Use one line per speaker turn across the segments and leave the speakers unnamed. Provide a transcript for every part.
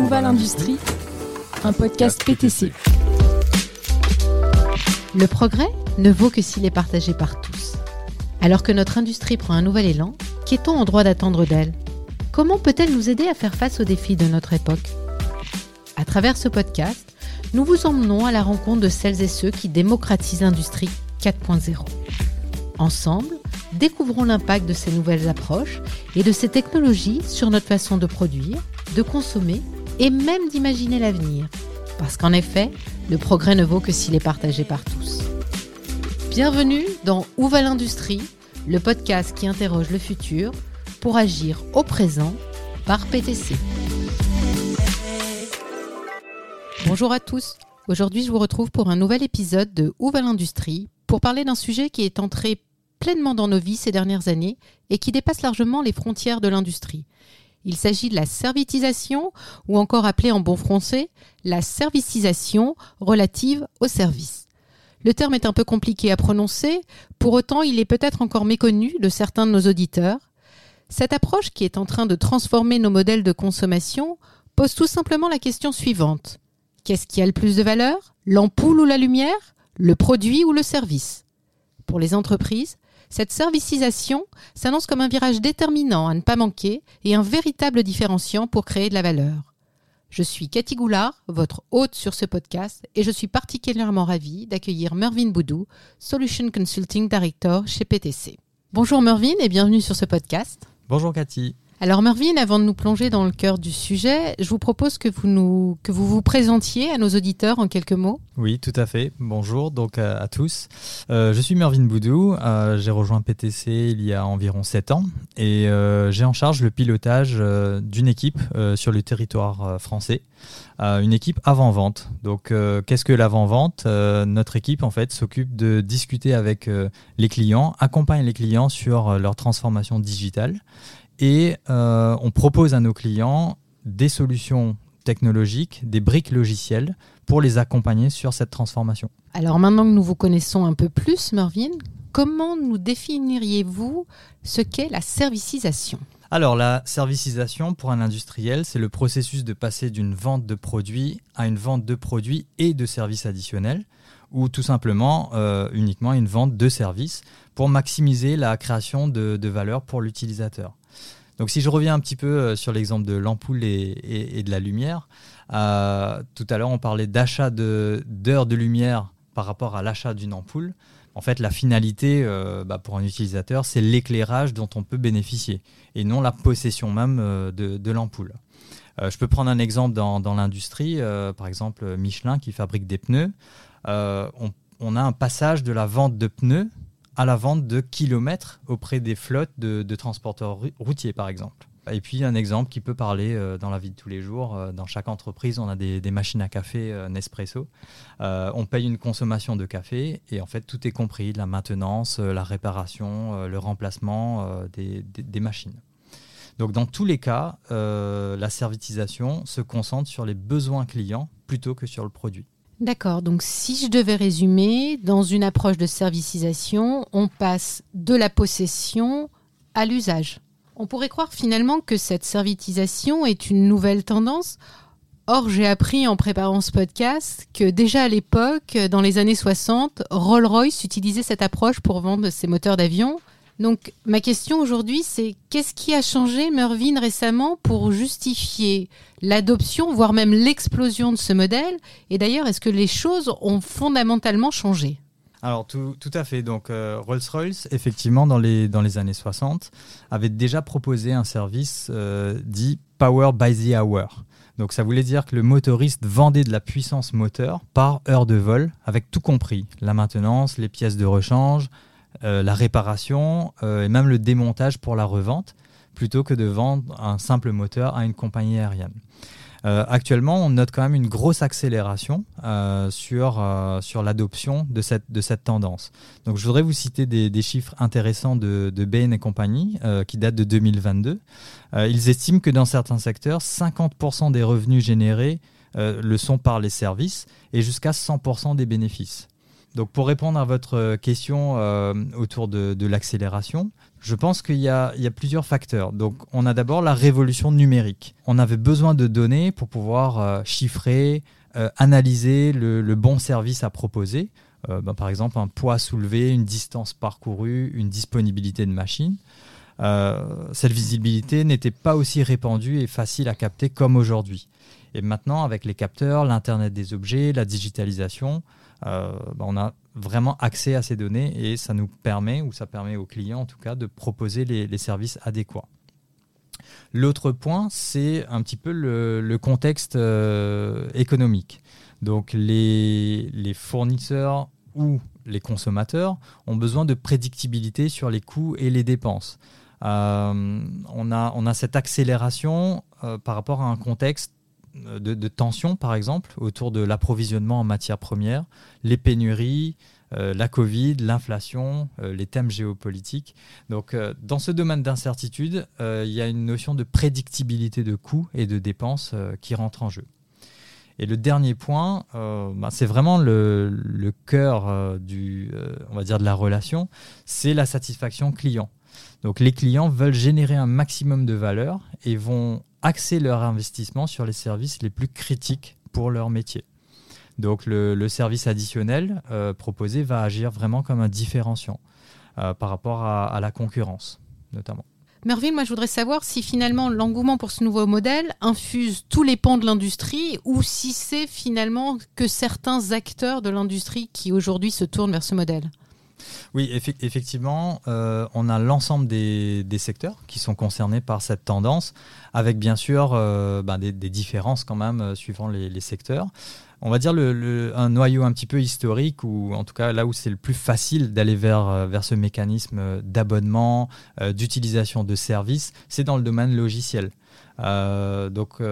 Où va l'industrie Un podcast PTC.
Le progrès ne vaut que s'il est partagé par tous. Alors que notre industrie prend un nouvel élan, qu'est-on en droit d'attendre d'elle? Comment peut-elle nous aider à faire face aux défis de notre époque? À travers ce podcast, nous vous emmenons à la rencontre de celles et ceux qui démocratisent l'industrie 4.0. Ensemble, découvrons l'impact de ces nouvelles approches et de ces technologies sur notre façon de produire, de consommer et même d'imaginer l'avenir. Parce qu'en effet, le progrès ne vaut que s'il est partagé par tous. Bienvenue dans Où va l'industrie, le podcast qui interroge le futur pour agir au présent par PTC. Bonjour à tous. Aujourd'hui, je vous retrouve pour un nouvel épisode de Où va l'industrie pour parler d'un sujet qui est entré pleinement dans nos vies ces dernières années et qui dépasse largement les frontières de l'industrie. Il s'agit de la servitisation, ou encore appelée en bon français la servicisation relative au service. Le terme est un peu compliqué à prononcer, pour autant il est peut-être encore méconnu de certains de nos auditeurs. Cette approche qui est en train de transformer nos modèles de consommation pose tout simplement la question suivante. Qu'est-ce qui a le plus de valeur? L'ampoule ou la lumière? Le produit ou le service? Pour les entreprises, cette servicisation s'annonce comme un virage déterminant à ne pas manquer et un véritable différenciant pour créer de la valeur. Je suis Cathy Goulard, votre hôte sur ce podcast, et je suis particulièrement ravie d'accueillir Mervyn Boudou, Solution Consulting Director chez PTC. Bonjour Mervyn et bienvenue sur ce podcast.
Bonjour Cathy.
Alors Mervyn, avant de nous plonger dans le cœur du sujet, je vous propose que vous nous que vous vous présentiez à nos auditeurs en quelques mots.
Oui, tout à fait. Bonjour donc à, tous. Euh, je suis Mervyn Boudou. Euh, j'ai rejoint PTC il y a environ 7 ans et euh, j'ai en charge le pilotage d'une équipe sur le territoire français. une équipe avant-vente. Donc, qu'est-ce que l'avant-vente? Notre équipe, en fait, s'occupe de discuter avec les clients, accompagne les clients sur leur transformation digitale et euh, on propose à nos clients des solutions technologiques, des briques logicielles pour les accompagner sur cette transformation.
Alors maintenant que nous vous connaissons un peu plus, Mervyn, comment nous définiriez-vous ce qu'est la servicisation?
Alors la servicisation pour un industriel, c'est le processus de passer d'une vente de produits à une vente de produits et de services additionnels, ou tout simplement euh, uniquement une vente de services pour maximiser la création de, de valeur pour l'utilisateur. Donc si je reviens un petit peu euh, sur l'exemple de l'ampoule et, de la lumière, euh, tout à l'heure on parlait d'achat d'heures de, lumière par rapport à l'achat d'une ampoule. En fait, la finalité bah, pour un utilisateur, c'est l'éclairage dont on peut bénéficier et non la possession même de, l'ampoule. je peux prendre un exemple dans, l'industrie, par exemple Michelin qui fabrique des pneus. On, a un passage de la vente de pneus à la vente de kilomètres auprès des flottes de, transporteurs routiers, par exemple. Et puis un exemple qui peut parler euh, dans la vie de tous les jours. Euh, dans chaque entreprise, on a des, machines à café euh, Nespresso. on paye une consommation de café et en fait tout est compris la maintenance, la réparation, le remplacement des, machines. Donc dans tous les cas, la servitisation se concentre sur les besoins clients plutôt que sur le produit.
D'accord, donc si je devais résumer, dans une approche de servicisation, on passe de la possession à l'usage. On pourrait croire finalement que cette servitisation est une nouvelle tendance. Or, j'ai appris en préparant ce podcast que déjà à l'époque, dans les années 60, Rolls-Royce utilisait cette approche pour vendre ses moteurs d'avion. Donc ma question aujourd'hui, c'est qu'est-ce qui a changé, Mervyn, récemment pour justifier l'adoption, voire même l'explosion de ce modèle? Et d'ailleurs, est-ce que les choses ont fondamentalement changé?
Alors tout, à fait. Donc euh, Rolls-Royce, effectivement, dans les, années 60, avait déjà proposé un service euh, dit Power by the Hour. Donc ça voulait dire que le motoriste vendait de la puissance moteur par heure de vol, avec tout compris, la maintenance, les pièces de rechange, euh, la réparation euh, et même le démontage pour la revente, plutôt que de vendre un simple moteur à une compagnie aérienne. Euh, actuellement, on note quand même une grosse accélération sur, sur l'adoption de cette, de cette tendance. Donc, je voudrais vous citer des, chiffres intéressants de, de Bain et compagnie qui datent de 2022. ils estiment que dans certains secteurs, 50% des revenus générés le sont par les services et jusqu'à 100% des bénéfices. Donc pour répondre à votre question autour de, l'accélération, je pense qu'il y, a plusieurs facteurs. Donc on a d'abord la révolution numérique. On avait besoin de données pour pouvoir chiffrer, analyser le, bon service à proposer. Ben, par exemple un poids soulevé, une distance parcourue, une disponibilité de machine. Euh, cette visibilité n'était pas aussi répandue et facile à capter comme aujourd'hui. Et maintenant, avec les capteurs, l'Internet des objets, la digitalisation, euh, bah, on a vraiment accès à ces données et ça nous permet, ou ça permet aux clients en tout cas, de proposer les, services adéquats. L'autre point, c'est un petit peu le, contexte euh, économique. Donc les, fournisseurs ou les consommateurs ont besoin de prédictibilité sur les coûts et les dépenses. Euh, on, a, on a cette accélération par rapport à un contexte de, tension, par exemple, autour de l'approvisionnement en matières premières, les pénuries, euh, la Covid, l'inflation, les thèmes géopolitiques. Donc, dans ce domaine d'incertitude, il y a une notion de prédictibilité de coûts et de dépenses qui rentre en jeu. Et le dernier point, bah, c'est vraiment le, le cœur du, on va dire de la relation, c'est la satisfaction client. Donc les clients veulent générer un maximum de valeur et vont axer leur investissement sur les services les plus critiques pour leur métier. Donc le, service additionnel euh, proposé va agir vraiment comme un différenciant euh, par rapport à, la concurrence notamment.
Mervyn, moi je voudrais savoir si finalement l'engouement pour ce nouveau modèle infuse tous les pans de l'industrie ou si c'est finalement que certains acteurs de l'industrie qui aujourd'hui se tournent vers ce modèle.
Oui, effectivement, euh, on a l'ensemble des, secteurs qui sont concernés par cette tendance, avec bien sûr euh, ben, des, différences quand même euh, suivant les, secteurs. On va dire un noyau un petit peu historique, ou en tout cas là où c'est le plus facile d'aller vers, vers ce mécanisme d'abonnement, d'utilisation de services, c'est dans le domaine logiciel. donc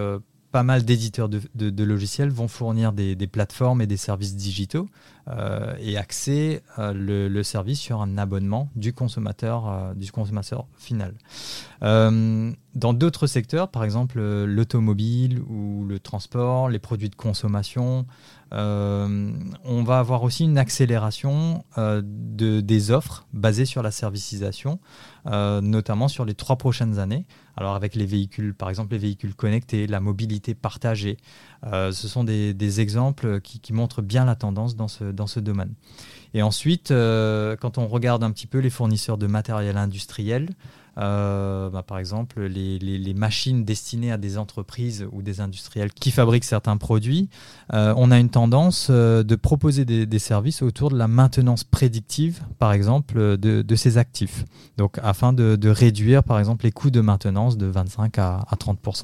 pas mal d'éditeurs de, logiciels vont fournir des, plateformes et des services digitaux euh, et axer euh, le, service sur un abonnement du consommateur, euh, du consommateur final. dans d'autres secteurs, par exemple l'automobile ou le transport, les produits de consommation, on va avoir aussi une accélération de, des offres basées sur la servicisation, notamment sur les trois prochaines années. Alors avec les véhicules, par exemple les véhicules connectés, la mobilité partagée, ce sont des, exemples qui, montrent bien la tendance dans ce, dans ce domaine. Et ensuite, euh, quand on regarde un petit peu les fournisseurs de matériel industriel, euh, bah, par exemple, les, machines destinées à des entreprises ou des industriels qui fabriquent certains produits, on a une tendance de proposer des, services autour de la maintenance prédictive, par exemple, de, ces actifs. Donc, afin de, réduire, par exemple, les coûts de maintenance de 25 à, à 30%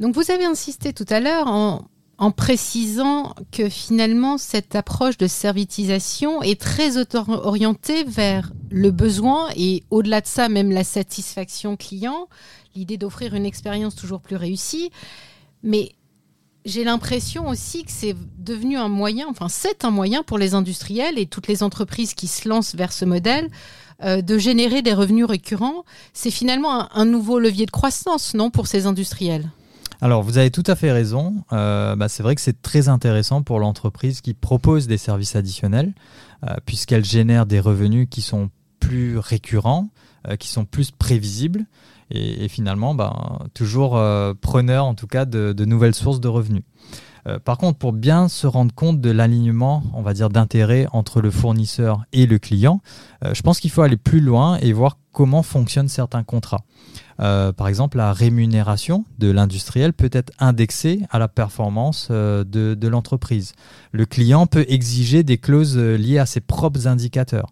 donc vous avez insisté tout à l'heure en, précisant que finalement cette approche de servitisation est très orientée vers le besoin et au-delà de ça même la satisfaction client, l'idée d'offrir une expérience toujours plus réussie. Mais j'ai l'impression aussi que c'est devenu un moyen, enfin c'est un moyen pour les industriels et toutes les entreprises qui se lancent vers ce modèle euh, de générer des revenus récurrents. C'est finalement un nouveau levier de croissance, non, pour ces industriels?
Alors, vous avez tout à fait raison. Euh, bah, c'est vrai que c'est très intéressant pour l'entreprise qui propose des services additionnels, euh, puisqu'elle génère des revenus qui sont plus récurrents, euh, qui sont plus prévisibles, et, finalement, bah, toujours preneur en tout cas de, nouvelles sources de revenus. par contre, pour bien se rendre compte de l'alignement, on va dire, d'intérêt entre le fournisseur et le client, je pense qu'il faut aller plus loin et voir comment fonctionnent certains contrats. Euh, par exemple, la rémunération de l'industriel peut être indexée à la performance euh, de, l'entreprise. Le client peut exiger des clauses euh, liées à ses propres indicateurs.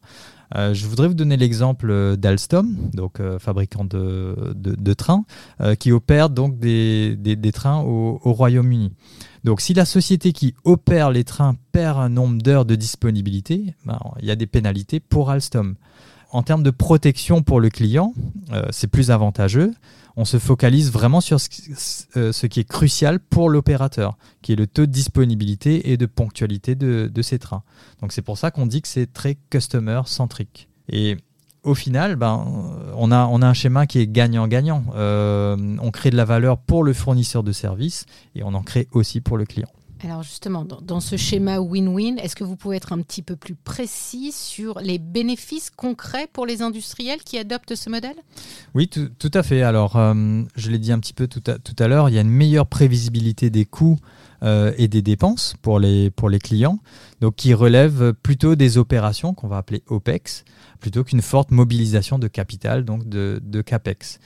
Je voudrais vous donner l'exemple d'Alstom, donc fabricant de, trains, qui opère donc des, trains au, Royaume-Uni. Donc si la société qui opère les trains perd un nombre d'heures de disponibilité, ben, il y a des pénalités pour Alstom. En termes de protection pour le client, euh, c'est plus avantageux. On se focalise vraiment sur euh, ce, qui est crucial pour l'opérateur, qui est le taux de disponibilité et de ponctualité de, ces trains. Donc c'est pour ça qu'on dit que c'est très customer centrique. Et au final, ben, on, a, on a un schéma qui est gagnant-gagnant. Euh, on crée de la valeur pour le fournisseur de services et on en crée aussi pour le client.
Alors justement, dans, ce schéma win-win, est-ce que vous pouvez être un petit peu plus précis sur les bénéfices concrets pour les industriels qui adoptent ce modèle?
Oui, tout, à fait. Alors, euh, je l'ai dit un petit peu tout à, l'heure, il y a une meilleure prévisibilité des coûts euh, et des dépenses pour les, clients, donc qui relèvent plutôt des opérations qu'on va appeler OPEX, plutôt qu'une forte mobilisation de capital, donc de, de CAPEX.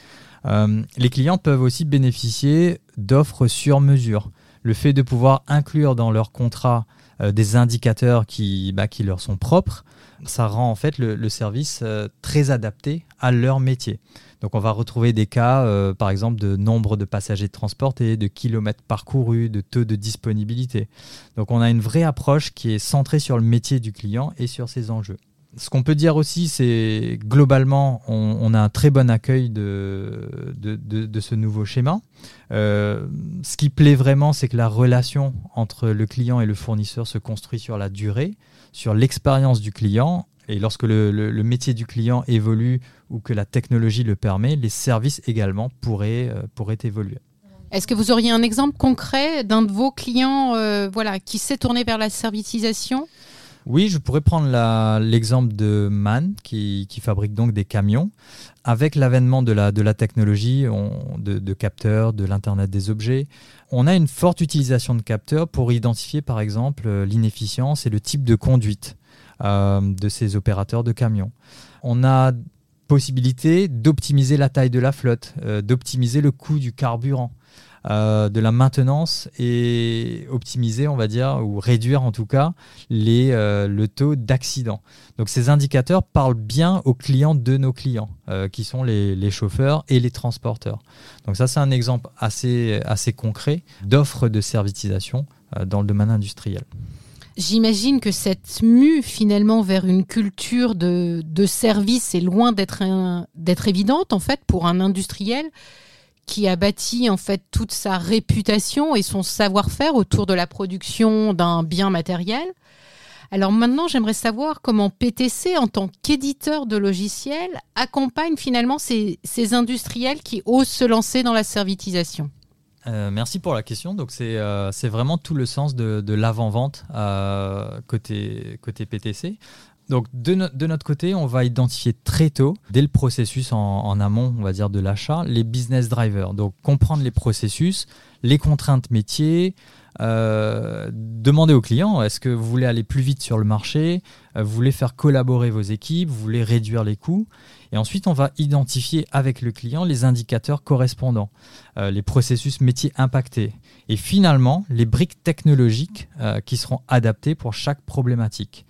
Euh, les clients peuvent aussi bénéficier d'offres sur mesure. Le fait de pouvoir inclure dans leur contrat euh, des indicateurs qui, bah, qui leur sont propres, ça rend en fait le, le service euh, très adapté à leur métier. Donc on va retrouver des cas, euh, par exemple, de nombre de passagers transportés, de kilomètres parcourus, de taux de disponibilité. Donc on a une vraie approche qui est centrée sur le métier du client et sur ses enjeux. Ce qu'on peut dire aussi, c'est globalement, on, a un très bon accueil de, de, ce nouveau schéma. Euh, ce qui plaît vraiment, c'est que la relation entre le client et le fournisseur se construit sur la durée, sur l'expérience du client. Et lorsque le, métier du client évolue ou que la technologie le permet, les services également pourraient, euh, pourraient évoluer.
Est-ce que vous auriez un exemple concret d'un de vos clients euh, voilà, qui s'est tourné vers la servitisation?
Oui, je pourrais prendre l'exemple de MAN, qui, fabrique donc des camions. Avec l'avènement de la, technologie, de, capteurs, de l'Internet des objets, on a une forte utilisation de capteurs pour identifier par exemple l'inefficience et le type de conduite euh, de ces opérateurs de camions. On a possibilité d'optimiser la taille de la flotte, euh, d'optimiser le coût du carburant. Euh, de la maintenance et optimiser, on va dire, ou réduire en tout cas les, euh, le taux d'accident. Donc ces indicateurs parlent bien aux clients de nos clients, euh, qui sont les, les, chauffeurs et les transporteurs. Donc ça, c'est un exemple assez, assez concret d'offres de servitisation dans le domaine industriel.
J'imagine que cette mue finalement vers une culture de, de service est loin d'être évidente en fait pour un industriel qui a bâti en fait toute sa réputation et son savoir-faire autour de la production d'un bien matériel. Alors maintenant, j'aimerais savoir comment PTC, en tant qu'éditeur de logiciels, accompagne finalement ces, ces, industriels qui osent se lancer dans la servitisation.
Euh, merci pour la question. Donc c'est euh, vraiment tout le sens de, l'avant-vente euh, côté, côté PTC. Donc de, no de, notre côté, on va identifier très tôt, dès le processus en, amont, on va dire, de l'achat, les business drivers. Donc comprendre les processus, les contraintes métiers, euh, demander aux clients, est-ce que vous voulez aller plus vite sur le marché, euh, vous voulez faire collaborer vos équipes, vous voulez réduire les coûts. Et ensuite, on va identifier avec le client les indicateurs correspondants, euh, les processus métiers impactés. Et finalement, les briques technologiques qui seront adaptées pour chaque problématique.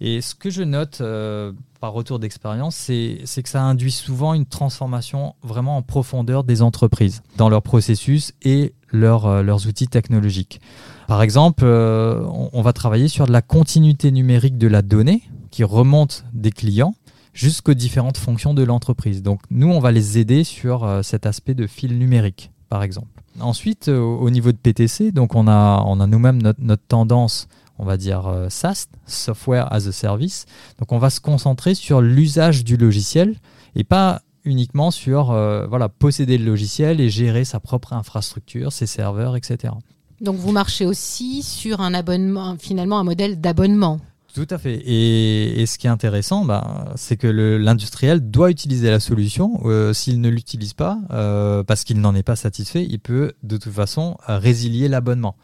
Et ce que je note euh, par retour d'expérience, c'est que ça induit souvent une transformation vraiment en profondeur des entreprises dans leurs processus et euh, leurs outils technologiques. Par exemple, euh, on, va travailler sur de la continuité numérique de la donnée qui remonte des clients jusqu'aux différentes fonctions de l'entreprise. Donc nous, on va les aider sur cet aspect de fil numérique, par exemple. Ensuite, au niveau de PTC, donc on a, on a nous-mêmes notre, notre tendance on va dire euh, SaaS, Software as a Service. Donc on va se concentrer sur l'usage du logiciel et pas uniquement sur euh, voilà, posséder le logiciel et gérer sa propre infrastructure, ses serveurs, etc.
Donc vous marchez aussi sur un abonnement, finalement un modèle d'abonnement.
Tout à fait. Et, ce qui est intéressant, bah, c'est que l'industriel doit utiliser la solution. Euh, S'il ne l'utilise pas, euh, parce qu'il n'en est pas satisfait, il peut de toute façon résilier l'abonnement.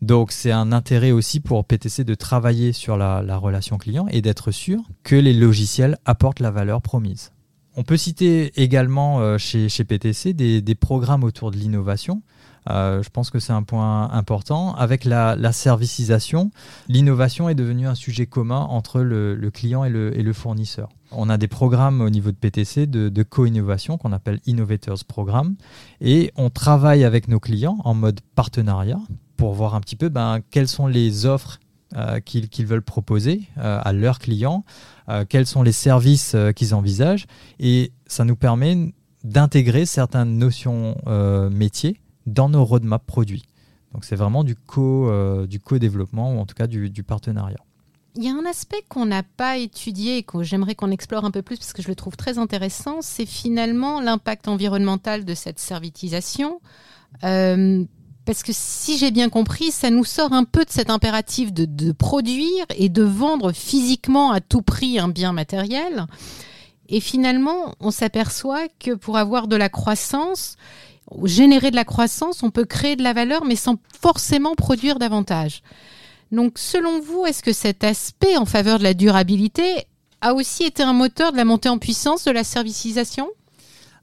Donc c'est un intérêt aussi pour PTC de travailler sur la, la relation client et d'être sûr que les logiciels apportent la valeur promise. On peut citer également euh, chez, PTC des, programmes autour de l'innovation. Euh, je pense que c'est un point important. Avec la, la servicisation, l'innovation est devenue un sujet commun entre le, client et le, fournisseur. On a des programmes au niveau de PTC de, co-innovation qu'on appelle Innovators Programme et on travaille avec nos clients en mode partenariat pour voir un petit peu ben, quelles sont les offres euh, qu'ils qu veulent proposer euh, à leurs clients, quels sont les services qu'ils envisagent. Et ça nous permet d'intégrer certaines notions métiers dans nos roadmaps produits. Donc c'est vraiment du co, du co-développement ou en tout cas du, partenariat.
Il y a un aspect qu'on n'a pas étudié et que j'aimerais qu'on explore un peu plus parce que je le trouve très intéressant, c'est finalement l'impact environnemental de cette servitisation. Euh, Parce que si j'ai bien compris, ça nous sort un peu de cet impératif de produire et de vendre physiquement à tout prix un bien matériel. Et finalement, on s'aperçoit que pour avoir de la croissance, générer de la croissance, on peut créer de la valeur, mais sans forcément produire davantage. Donc, selon vous, est-ce que cet aspect en faveur de la durabilité a aussi été un moteur de la montée en puissance de la servicisation?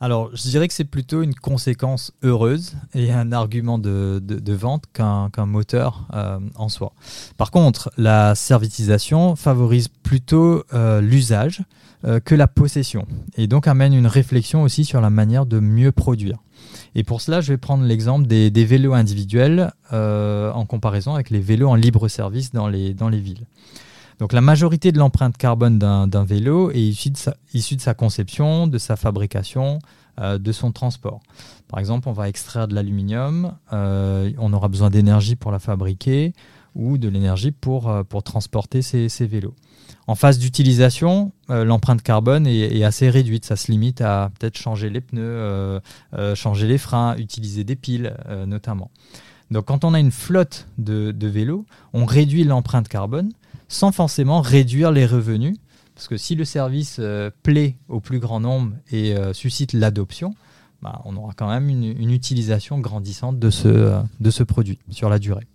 Alors, je dirais que c'est plutôt une conséquence heureuse et un argument de, vente qu'un moteur euh, en soi. Par contre, la servitisation favorise plutôt euh, l'usage euh, que la possession et donc amène une réflexion aussi sur la manière de mieux produire. Et pour cela, je vais prendre l'exemple des, vélos individuels euh, en comparaison avec les vélos en libre service dans les, villes. Donc la majorité de l'empreinte carbone d'un vélo est issue de, sa, conception, de sa fabrication, euh, de son transport. Par exemple, on va extraire de l'aluminium, euh, on aura besoin d'énergie pour la fabriquer ou de l'énergie pour, transporter ces vélos. En phase d'utilisation, euh, l'empreinte carbone est, assez réduite. Ça se limite à peut-être changer les pneus, euh, euh, changer les freins, utiliser des piles notamment. Donc quand on a une flotte de, vélos, on réduit l'empreinte carbone sans forcément réduire les revenus. Parce que si le service plaît au plus grand nombre et suscite l'adoption, bah, on aura quand même une, utilisation grandissante de ce produit sur la durée.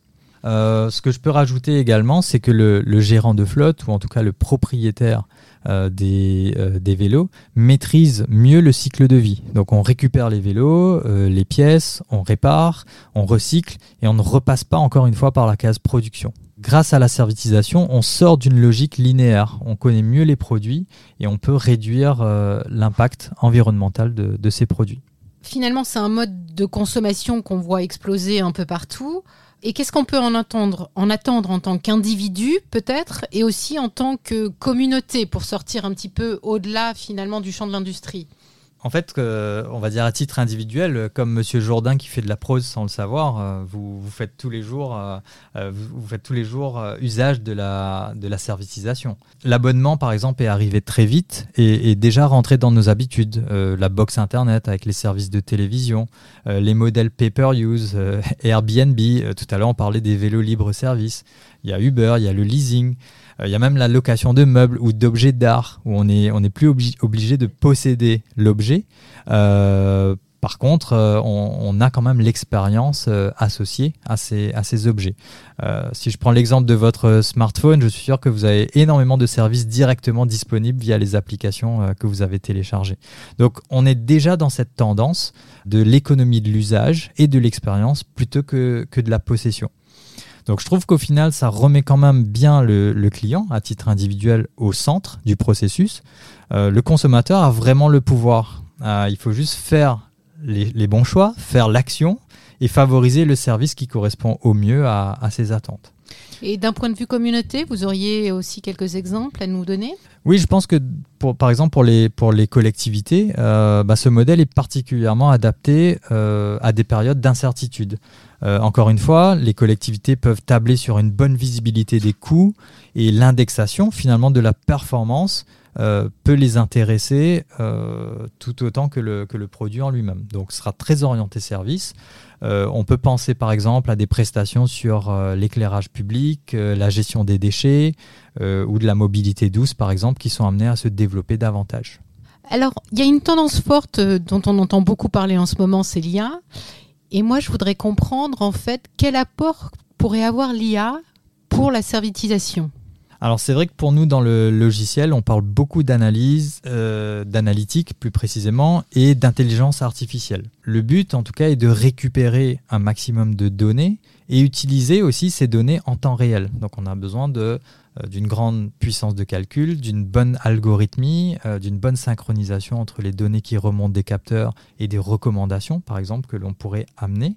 Euh, ce que je peux rajouter également, c'est que le, gérant de flotte, ou en tout cas le propriétaire euh, des, euh, des, vélos, maîtrise mieux le cycle de vie. Donc on récupère les vélos, les pièces, on répare, on recycle, et on ne repasse pas encore une fois par la case production. Grâce à la servitisation, on sort d'une logique linéaire. On connaît mieux les produits et on peut réduire l'impact environnemental de ces produits.
Finalement, c'est un mode de consommation qu'on voit exploser un peu partout. Et qu'est-ce qu'on peut en attendre, en tant qu'individu peut-être et aussi en tant que communauté pour sortir un petit peu au-delà finalement du champ de l'industrie?
En fait, on va dire à titre individuel, comme Monsieur Jourdain qui fait de la prose sans le savoir, euh, vous, vous, faites tous les jours, euh, euh, vous, faites tous les jours usage de la, de la servitisation. L'abonnement, par exemple, est arrivé très vite et est déjà rentré dans nos habitudes. la box internet avec les services de télévision, les modèles pay-per-use, Airbnb. tout à l'heure, on parlait des vélos libre service. Il y a Uber, il y a le leasing. Euh, il y a même la location de meubles ou d'objets d'art où on n'est on est plus obligé de posséder l'objet. Euh, par contre, euh, on, a quand même l'expérience associée à ces, à ces objets. si je prends l'exemple de votre smartphone, je suis sûr que vous avez énormément de services directement disponibles via les applications que vous avez téléchargées. Donc on est déjà dans cette tendance de l'économie de l'usage et de l'expérience plutôt que, que de la possession. Donc je trouve qu'au final, ça remet quand même bien le, client, à titre individuel, au centre du processus. Euh, le consommateur a vraiment le pouvoir. Euh, il faut juste faire les, bons choix, faire l'action et favoriser le service qui correspond au mieux à, ses attentes.
Et d'un point de vue communauté, vous auriez aussi quelques exemples à nous donner?
Oui, je pense que par exemple pour les, pour les collectivités, euh, bah, ce modèle est particulièrement adapté à des périodes d'incertitude. Euh, encore une fois, les collectivités peuvent tabler sur une bonne visibilité des coûts et l'indexation finalement de la performance euh, peut les intéresser euh, tout autant que le, produit en lui-même. Donc ce sera très orienté service. on peut penser par exemple à des prestations sur l'éclairage public, la gestion des déchets ou de la mobilité douce par exemple qui sont amenés à se développer davantage.
Alors, il y a une tendance forte dont on entend beaucoup parler en ce moment, c'est l'IA. Et moi, je voudrais comprendre en fait quel apport pourrait avoir l'IA pour la servitisation?
Alors c'est vrai que pour nous dans le logiciel, on parle beaucoup d'analyse, euh, d'analytique plus précisément, et d'intelligence artificielle. Le but en tout cas est de récupérer un maximum de données et utiliser aussi ces données en temps réel. Donc on a besoin de d'une grande puissance de calcul, d'une bonne algorithmie, euh, d'une bonne synchronisation entre les données qui remontent des capteurs et des recommandations, par exemple, que l'on pourrait amener.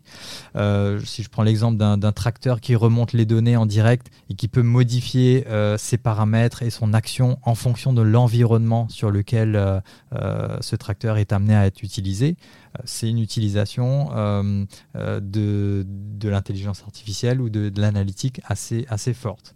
Euh, si je prends l'exemple d'un tracteur qui remonte les données en direct et qui peut modifier ses paramètres et son action en fonction de l'environnement sur lequel ce tracteur est amené à être utilisé, c'est une utilisation de, l'intelligence artificielle ou de, de l'analytique assez, assez forte.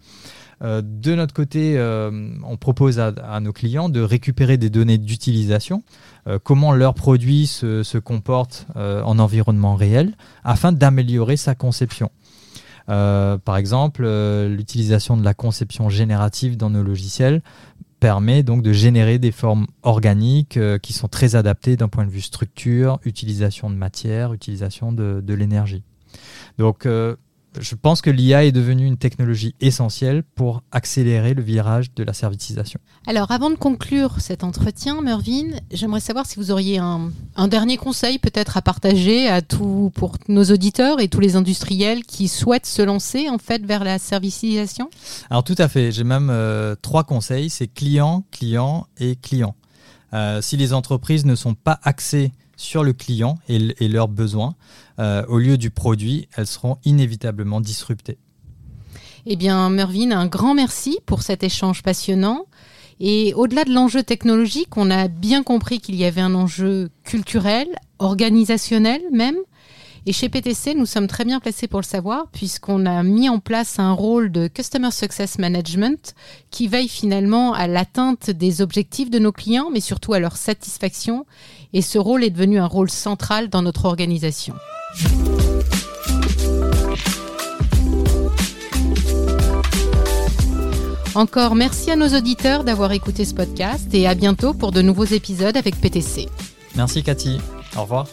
Euh, de notre côté, euh, on propose à, nos clients de récupérer des données d'utilisation, euh, comment leur produit se, comporte en environnement réel, afin d'améliorer sa conception. par exemple, l'utilisation de la conception générative dans nos logiciels permet donc de générer des formes organiques qui sont très adaptées d'un point de vue structure, utilisation de matière, utilisation de, de l'énergie. Donc je pense que l'IA est devenue une technologie essentielle pour accélérer le virage de la servitisation.
Alors, avant de conclure cet entretien, Mervyn, j'aimerais savoir si vous auriez un, dernier conseil peut-être à partager à tout, pour nos auditeurs et tous les industriels qui souhaitent se lancer en fait vers la servicisation.
Alors tout à fait, j'ai même euh, trois conseils, c'est client, client et client. Euh, si les entreprises ne sont pas axées sur le client et, leurs besoins, euh, au lieu du produit, elles seront inévitablement disruptées.
Eh bien, Mervyn, un grand merci pour cet échange passionnant. Et au-delà de l'enjeu technologique, on a bien compris qu'il y avait un enjeu culturel, organisationnel même, et chez PTC, nous sommes très bien placés pour le savoir puisqu'on a mis en place un rôle de Customer Success Management qui veille finalement à l'atteinte des objectifs de nos clients, mais surtout à leur satisfaction. Et ce rôle est devenu un rôle central dans notre organisation. Encore merci à nos auditeurs d'avoir écouté ce podcast et à bientôt pour de nouveaux épisodes avec PTC.
Merci Cathy. Au revoir.